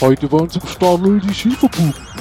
Heute bei uns im Stadel die Schieferbuben.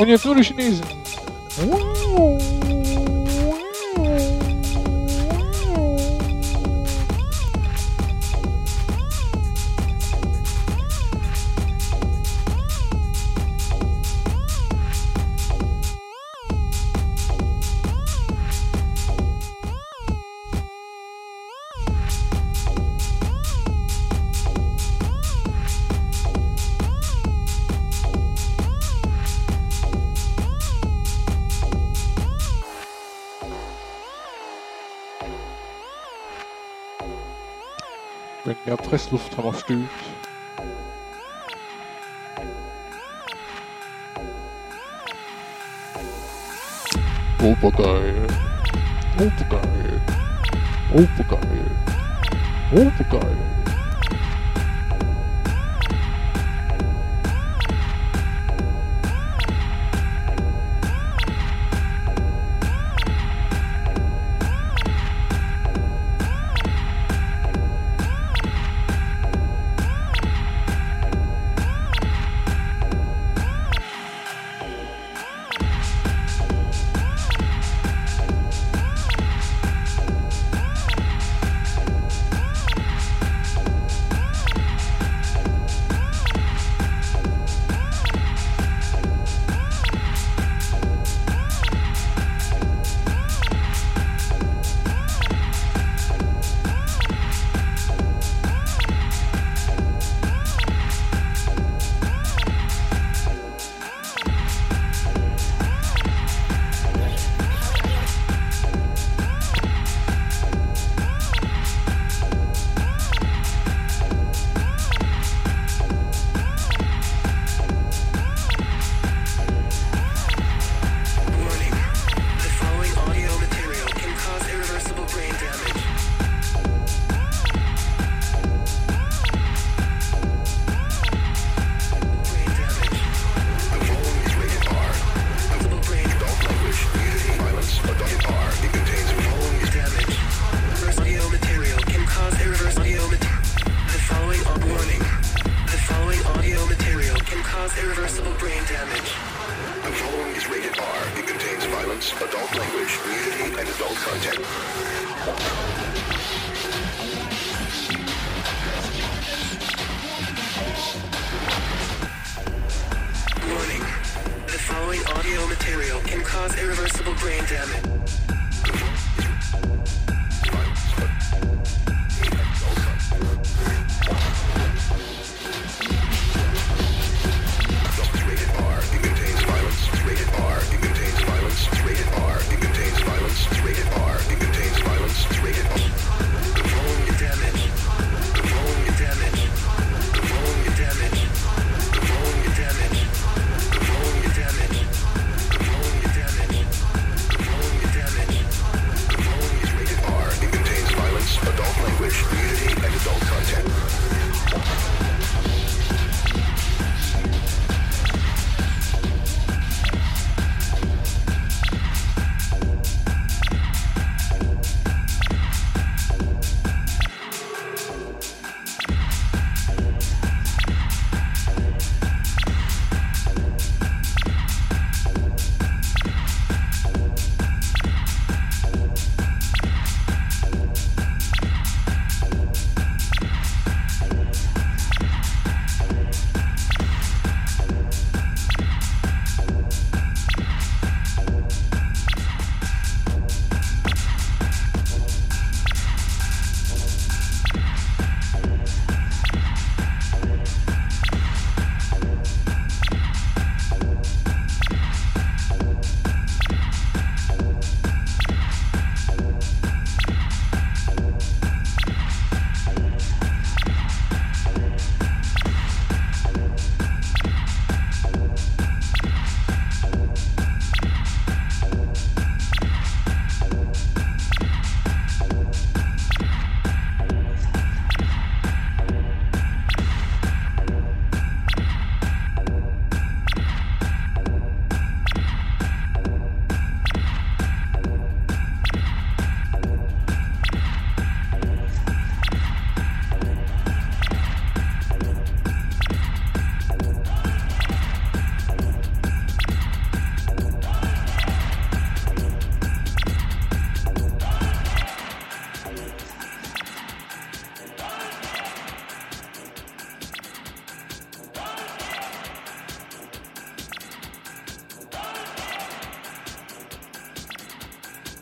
monitor chinesa wenn der Presslufthammer stöhnt. Obergeil. Obergeil. Obergeil. Obergeil. violence, adult language, nudity, and adult content. Warning. The following audio material can cause irreversible brain damage.